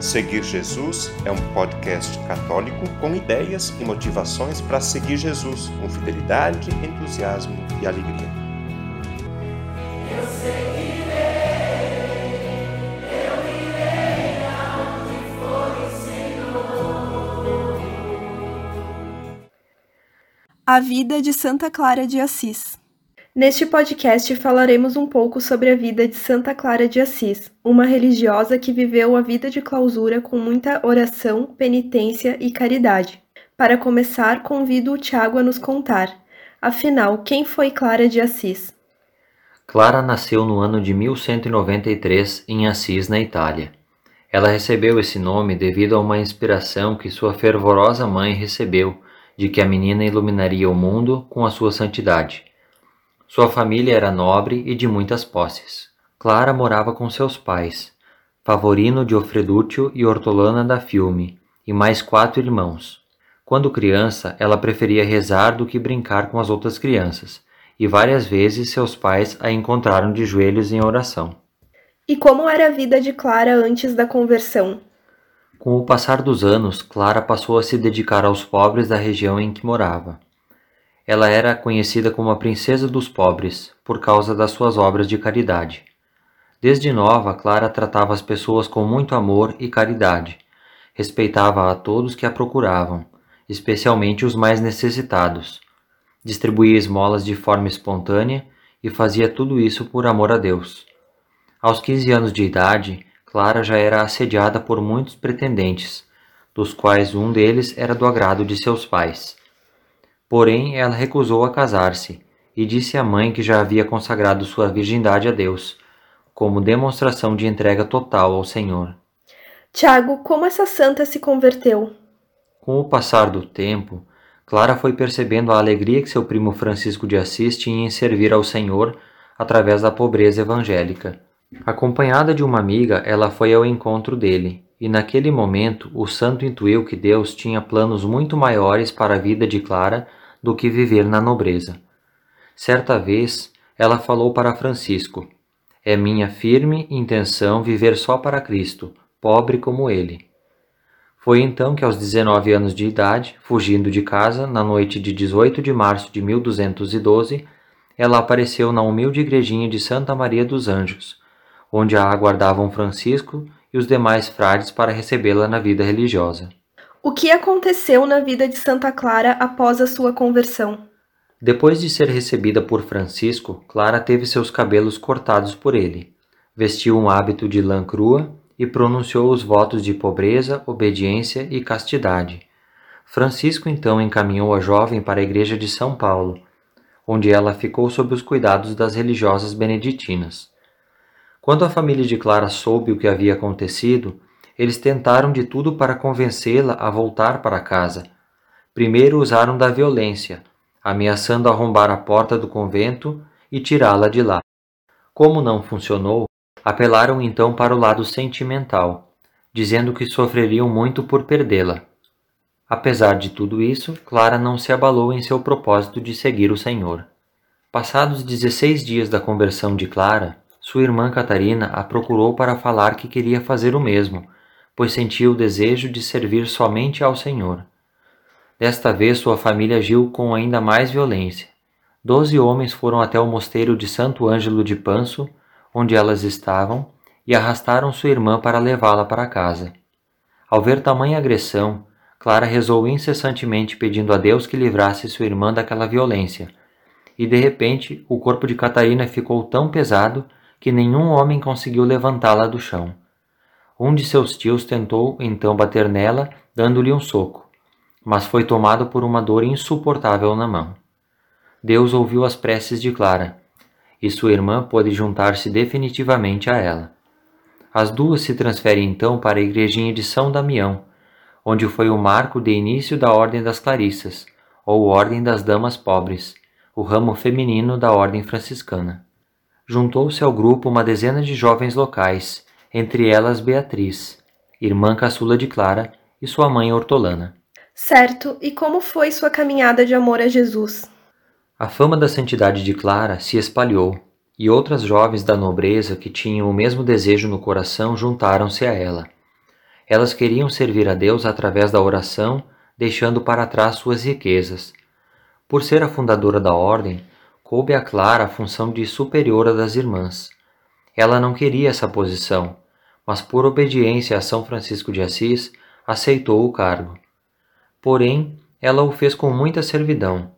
Seguir Jesus é um podcast católico com ideias e motivações para seguir Jesus com fidelidade, entusiasmo e alegria. Eu seguirei, eu irei aonde for o Senhor. A vida de Santa Clara de Assis. Neste podcast falaremos um pouco sobre a vida de Santa Clara de Assis, uma religiosa que viveu a vida de clausura com muita oração, penitência e caridade. Para começar, convido o Tiago a nos contar. Afinal, quem foi Clara de Assis? Clara nasceu no ano de 1193 em Assis, na Itália. Ela recebeu esse nome devido a uma inspiração que sua fervorosa mãe recebeu de que a menina iluminaria o mundo com a sua santidade. Sua família era nobre e de muitas posses. Clara morava com seus pais, Favorino de Ofredúcio e Hortolana da Fiume, e mais quatro irmãos. Quando criança, ela preferia rezar do que brincar com as outras crianças, e várias vezes seus pais a encontraram de joelhos em oração. E como era a vida de Clara antes da conversão? Com o passar dos anos, Clara passou a se dedicar aos pobres da região em que morava. Ela era conhecida como a Princesa dos Pobres por causa das suas obras de caridade. Desde nova, Clara tratava as pessoas com muito amor e caridade. Respeitava a todos que a procuravam, especialmente os mais necessitados. Distribuía esmolas de forma espontânea e fazia tudo isso por amor a Deus. Aos 15 anos de idade, Clara já era assediada por muitos pretendentes, dos quais um deles era do agrado de seus pais. Porém, ela recusou a casar-se e disse à mãe que já havia consagrado sua virgindade a Deus, como demonstração de entrega total ao Senhor. Tiago, como essa santa se converteu? Com o passar do tempo, Clara foi percebendo a alegria que seu primo Francisco de Assis tinha em servir ao Senhor através da pobreza evangélica. Acompanhada de uma amiga, ela foi ao encontro dele, e naquele momento o santo intuiu que Deus tinha planos muito maiores para a vida de Clara do que viver na nobreza. Certa vez, ela falou para Francisco: É minha firme intenção viver só para Cristo, pobre como ele. Foi então que, aos 19 anos de idade, fugindo de casa, na noite de 18 de março de 1212, ela apareceu na humilde igrejinha de Santa Maria dos Anjos, onde a aguardavam Francisco e os demais frades para recebê-la na vida religiosa. O que aconteceu na vida de Santa Clara após a sua conversão? Depois de ser recebida por Francisco, Clara teve seus cabelos cortados por ele, vestiu um hábito de lã crua e pronunciou os votos de pobreza, obediência e castidade. Francisco então encaminhou a jovem para a igreja de São Paulo, onde ela ficou sob os cuidados das religiosas beneditinas. Quando a família de Clara soube o que havia acontecido, eles tentaram de tudo para convencê-la a voltar para casa. Primeiro usaram da violência, ameaçando arrombar a porta do convento e tirá-la de lá. Como não funcionou, apelaram então para o lado sentimental, dizendo que sofreriam muito por perdê-la. Apesar de tudo isso, Clara não se abalou em seu propósito de seguir o Senhor. Passados 16 dias da conversão de Clara, sua irmã Catarina a procurou para falar que queria fazer o mesmo, pois sentia o desejo de servir somente ao Senhor. Desta vez sua família agiu com ainda mais violência. Doze homens foram até o mosteiro de Santo Ângelo de Panso, onde elas estavam, e arrastaram sua irmã para levá-la para casa. Ao ver tamanha agressão, Clara rezou incessantemente pedindo a Deus que livrasse sua irmã daquela violência, e de repente o corpo de Catarina ficou tão pesado que nenhum homem conseguiu levantá-la do chão. Um de seus tios tentou então bater nela, dando-lhe um soco, mas foi tomado por uma dor insuportável na mão. Deus ouviu as preces de Clara, e sua irmã pôde juntar-se definitivamente a ela. As duas se transferem então para a igrejinha de São Damião, onde foi o marco de início da Ordem das Clarissas, ou Ordem das Damas Pobres, o ramo feminino da Ordem Franciscana juntou-se ao grupo uma dezena de jovens locais, entre elas Beatriz, irmã caçula de Clara, e sua mãe Hortolana. Certo, e como foi sua caminhada de amor a Jesus? A fama da santidade de Clara se espalhou, e outras jovens da nobreza que tinham o mesmo desejo no coração juntaram-se a ela. Elas queriam servir a Deus através da oração, deixando para trás suas riquezas. Por ser a fundadora da ordem, coube a Clara a função de superiora das irmãs. Ela não queria essa posição, mas por obediência a São Francisco de Assis, aceitou o cargo. Porém, ela o fez com muita servidão.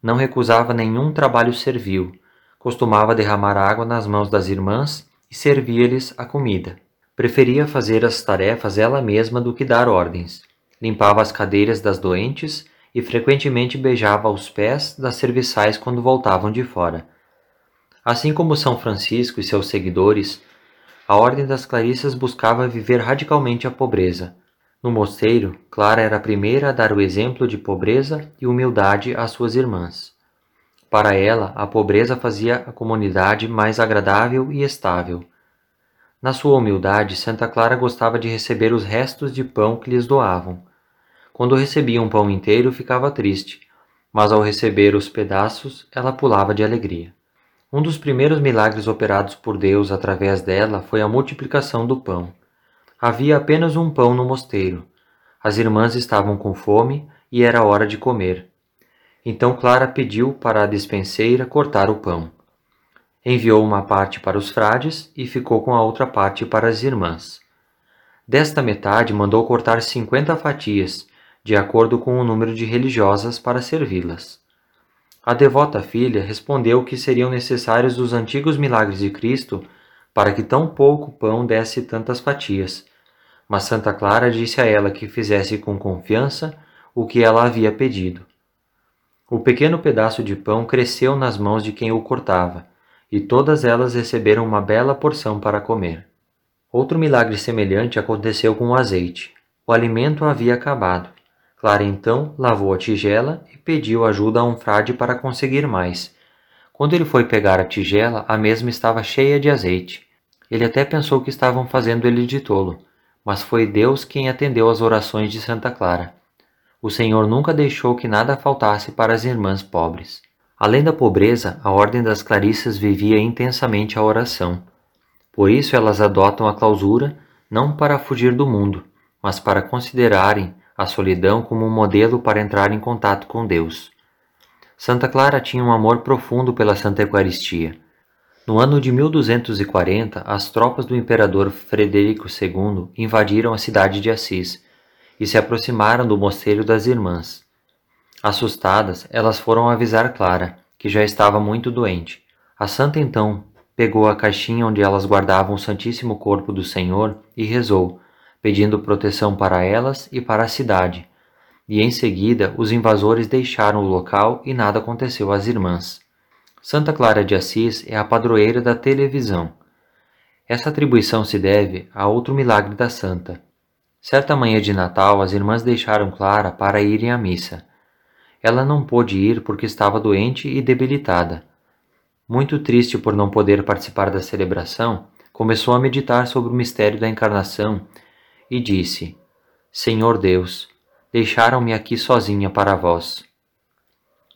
Não recusava nenhum trabalho servil. Costumava derramar água nas mãos das irmãs e servia-lhes a comida. Preferia fazer as tarefas ela mesma do que dar ordens. Limpava as cadeiras das doentes e frequentemente beijava os pés das serviçais quando voltavam de fora. Assim como São Francisco e seus seguidores, a Ordem das Clarissas buscava viver radicalmente a pobreza, no mosteiro, Clara era a primeira a dar o exemplo de pobreza e humildade às suas irmãs. Para ela, a pobreza fazia a comunidade mais agradável e estável. Na sua humildade, Santa Clara gostava de receber os restos de pão que lhes doavam. Quando recebia um pão inteiro, ficava triste, mas ao receber os pedaços, ela pulava de alegria. Um dos primeiros milagres operados por Deus através dela foi a multiplicação do pão. Havia apenas um pão no mosteiro. As irmãs estavam com fome e era hora de comer. Então Clara pediu para a despenseira cortar o pão. Enviou uma parte para os frades e ficou com a outra parte para as irmãs. Desta metade mandou cortar cinquenta fatias, de acordo com o número de religiosas para servi-las. A devota filha respondeu que seriam necessários os antigos milagres de Cristo para que tão pouco pão desse tantas fatias, mas Santa Clara disse a ela que fizesse com confiança o que ela havia pedido. O pequeno pedaço de pão cresceu nas mãos de quem o cortava, e todas elas receberam uma bela porção para comer. Outro milagre semelhante aconteceu com o azeite. O alimento havia acabado. Clara então lavou a tigela e pediu ajuda a um frade para conseguir mais. Quando ele foi pegar a tigela, a mesma estava cheia de azeite. Ele até pensou que estavam fazendo ele de tolo, mas foi Deus quem atendeu às orações de Santa Clara. O Senhor nunca deixou que nada faltasse para as irmãs pobres. Além da pobreza, a Ordem das Clarissas vivia intensamente a oração. Por isso elas adotam a clausura não para fugir do mundo, mas para considerarem a solidão como um modelo para entrar em contato com Deus. Santa Clara tinha um amor profundo pela Santa Eucaristia. No ano de 1240, as tropas do imperador Frederico II invadiram a cidade de Assis e se aproximaram do mosteiro das Irmãs. Assustadas, elas foram avisar Clara, que já estava muito doente. A santa então pegou a caixinha onde elas guardavam o Santíssimo Corpo do Senhor e rezou, pedindo proteção para elas e para a cidade. E em seguida os invasores deixaram o local e nada aconteceu às irmãs. Santa Clara de Assis é a padroeira da televisão. Essa atribuição se deve a outro milagre da santa. Certa manhã de Natal, as irmãs deixaram Clara para irem à missa. Ela não pôde ir porque estava doente e debilitada. Muito triste por não poder participar da celebração, começou a meditar sobre o mistério da encarnação e disse: Senhor Deus, deixaram-me aqui sozinha para vós.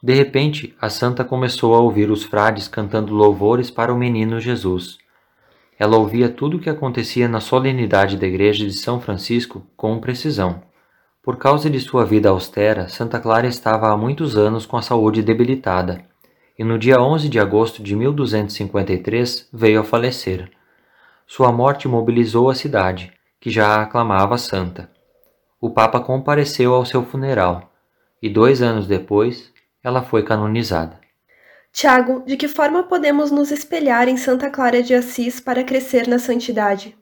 De repente, a santa começou a ouvir os frades cantando louvores para o menino Jesus. Ela ouvia tudo o que acontecia na solenidade da igreja de São Francisco com precisão. Por causa de sua vida austera, Santa Clara estava há muitos anos com a saúde debilitada, e no dia 11 de agosto de 1253 veio a falecer. Sua morte mobilizou a cidade, que já a aclamava santa. O Papa compareceu ao seu funeral, e dois anos depois ela foi canonizada. Tiago, de que forma podemos nos espelhar em Santa Clara de Assis para crescer na santidade?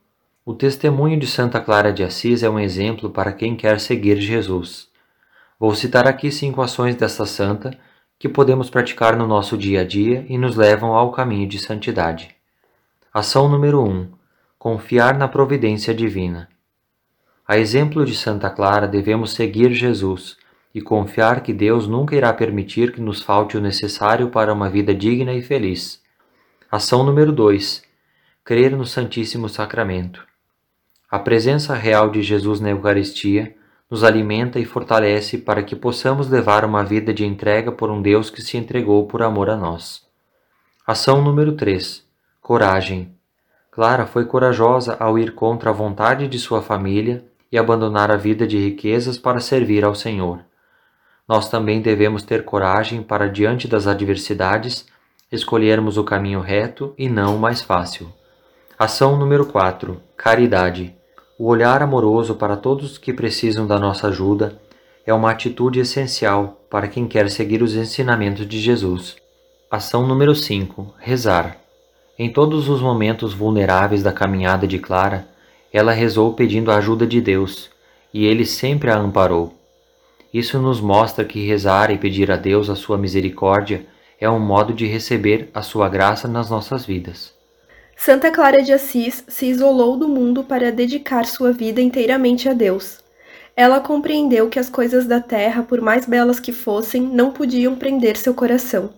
O testemunho de Santa Clara de Assis é um exemplo para quem quer seguir Jesus. Vou citar aqui cinco ações desta santa que podemos praticar no nosso dia a dia e nos levam ao caminho de santidade. Ação número 1: um, Confiar na providência divina. A exemplo de Santa Clara, devemos seguir Jesus e confiar que Deus nunca irá permitir que nos falte o necessário para uma vida digna e feliz. Ação número 2: Crer no Santíssimo Sacramento. A presença real de Jesus na Eucaristia nos alimenta e fortalece para que possamos levar uma vida de entrega por um Deus que se entregou por amor a nós. Ação número 3: Coragem. Clara foi corajosa ao ir contra a vontade de sua família e abandonar a vida de riquezas para servir ao Senhor. Nós também devemos ter coragem para, diante das adversidades, escolhermos o caminho reto e não o mais fácil. Ação número 4: Caridade. O olhar amoroso para todos que precisam da nossa ajuda é uma atitude essencial para quem quer seguir os ensinamentos de Jesus. Ação número 5: Rezar. Em todos os momentos vulneráveis da caminhada de Clara, ela rezou pedindo a ajuda de Deus, e ele sempre a amparou. Isso nos mostra que rezar e pedir a Deus a sua misericórdia é um modo de receber a sua graça nas nossas vidas. Santa Clara de Assis se isolou do mundo para dedicar sua vida inteiramente a Deus. Ela compreendeu que as coisas da terra, por mais belas que fossem, não podiam prender seu coração.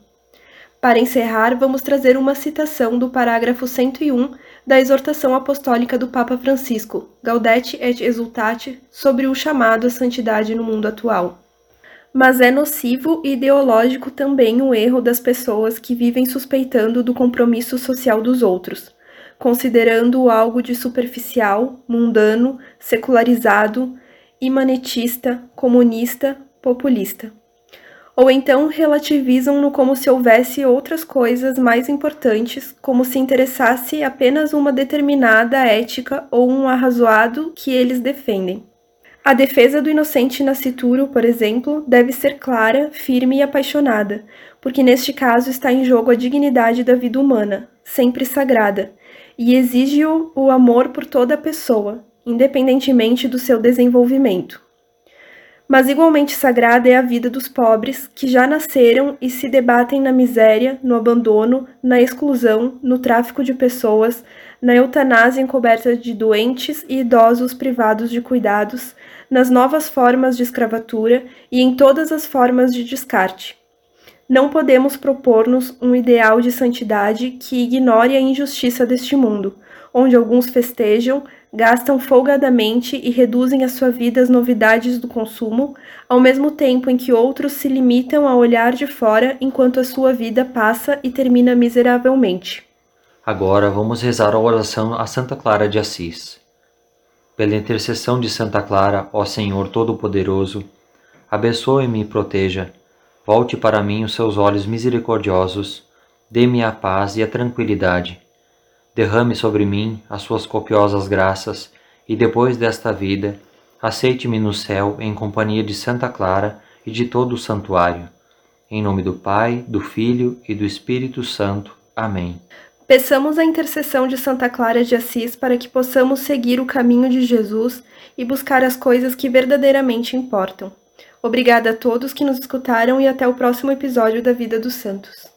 Para encerrar, vamos trazer uma citação do parágrafo 101 da exortação apostólica do Papa Francisco, Gaudete et Exultate, sobre o chamado à santidade no mundo atual. Mas é nocivo e ideológico também o erro das pessoas que vivem suspeitando do compromisso social dos outros, considerando-o algo de superficial, mundano, secularizado, imanetista, comunista, populista. Ou então relativizam-no como se houvesse outras coisas mais importantes, como se interessasse apenas uma determinada ética ou um arrazoado que eles defendem. A defesa do inocente nascituro, por exemplo, deve ser clara, firme e apaixonada, porque neste caso está em jogo a dignidade da vida humana, sempre sagrada, e exige-o o amor por toda a pessoa, independentemente do seu desenvolvimento. Mas igualmente sagrada é a vida dos pobres que já nasceram e se debatem na miséria, no abandono, na exclusão, no tráfico de pessoas, na eutanásia encoberta de doentes e idosos privados de cuidados, nas novas formas de escravatura e em todas as formas de descarte. Não podemos propor-nos um ideal de santidade que ignore a injustiça deste mundo, onde alguns festejam, gastam folgadamente e reduzem a sua vida às novidades do consumo, ao mesmo tempo em que outros se limitam a olhar de fora enquanto a sua vida passa e termina miseravelmente. Agora vamos rezar a oração a Santa Clara de Assis. Pela intercessão de Santa Clara, ó Senhor Todo-Poderoso, abençoe-me e proteja. Volte para mim os seus olhos misericordiosos, dê-me a paz e a tranquilidade. Derrame sobre mim as suas copiosas graças e depois desta vida, aceite-me no céu em companhia de Santa Clara e de todo o santuário. Em nome do Pai, do Filho e do Espírito Santo. Amém. Peçamos a intercessão de Santa Clara de Assis para que possamos seguir o caminho de Jesus e buscar as coisas que verdadeiramente importam. Obrigada a todos que nos escutaram e até o próximo episódio da Vida dos Santos.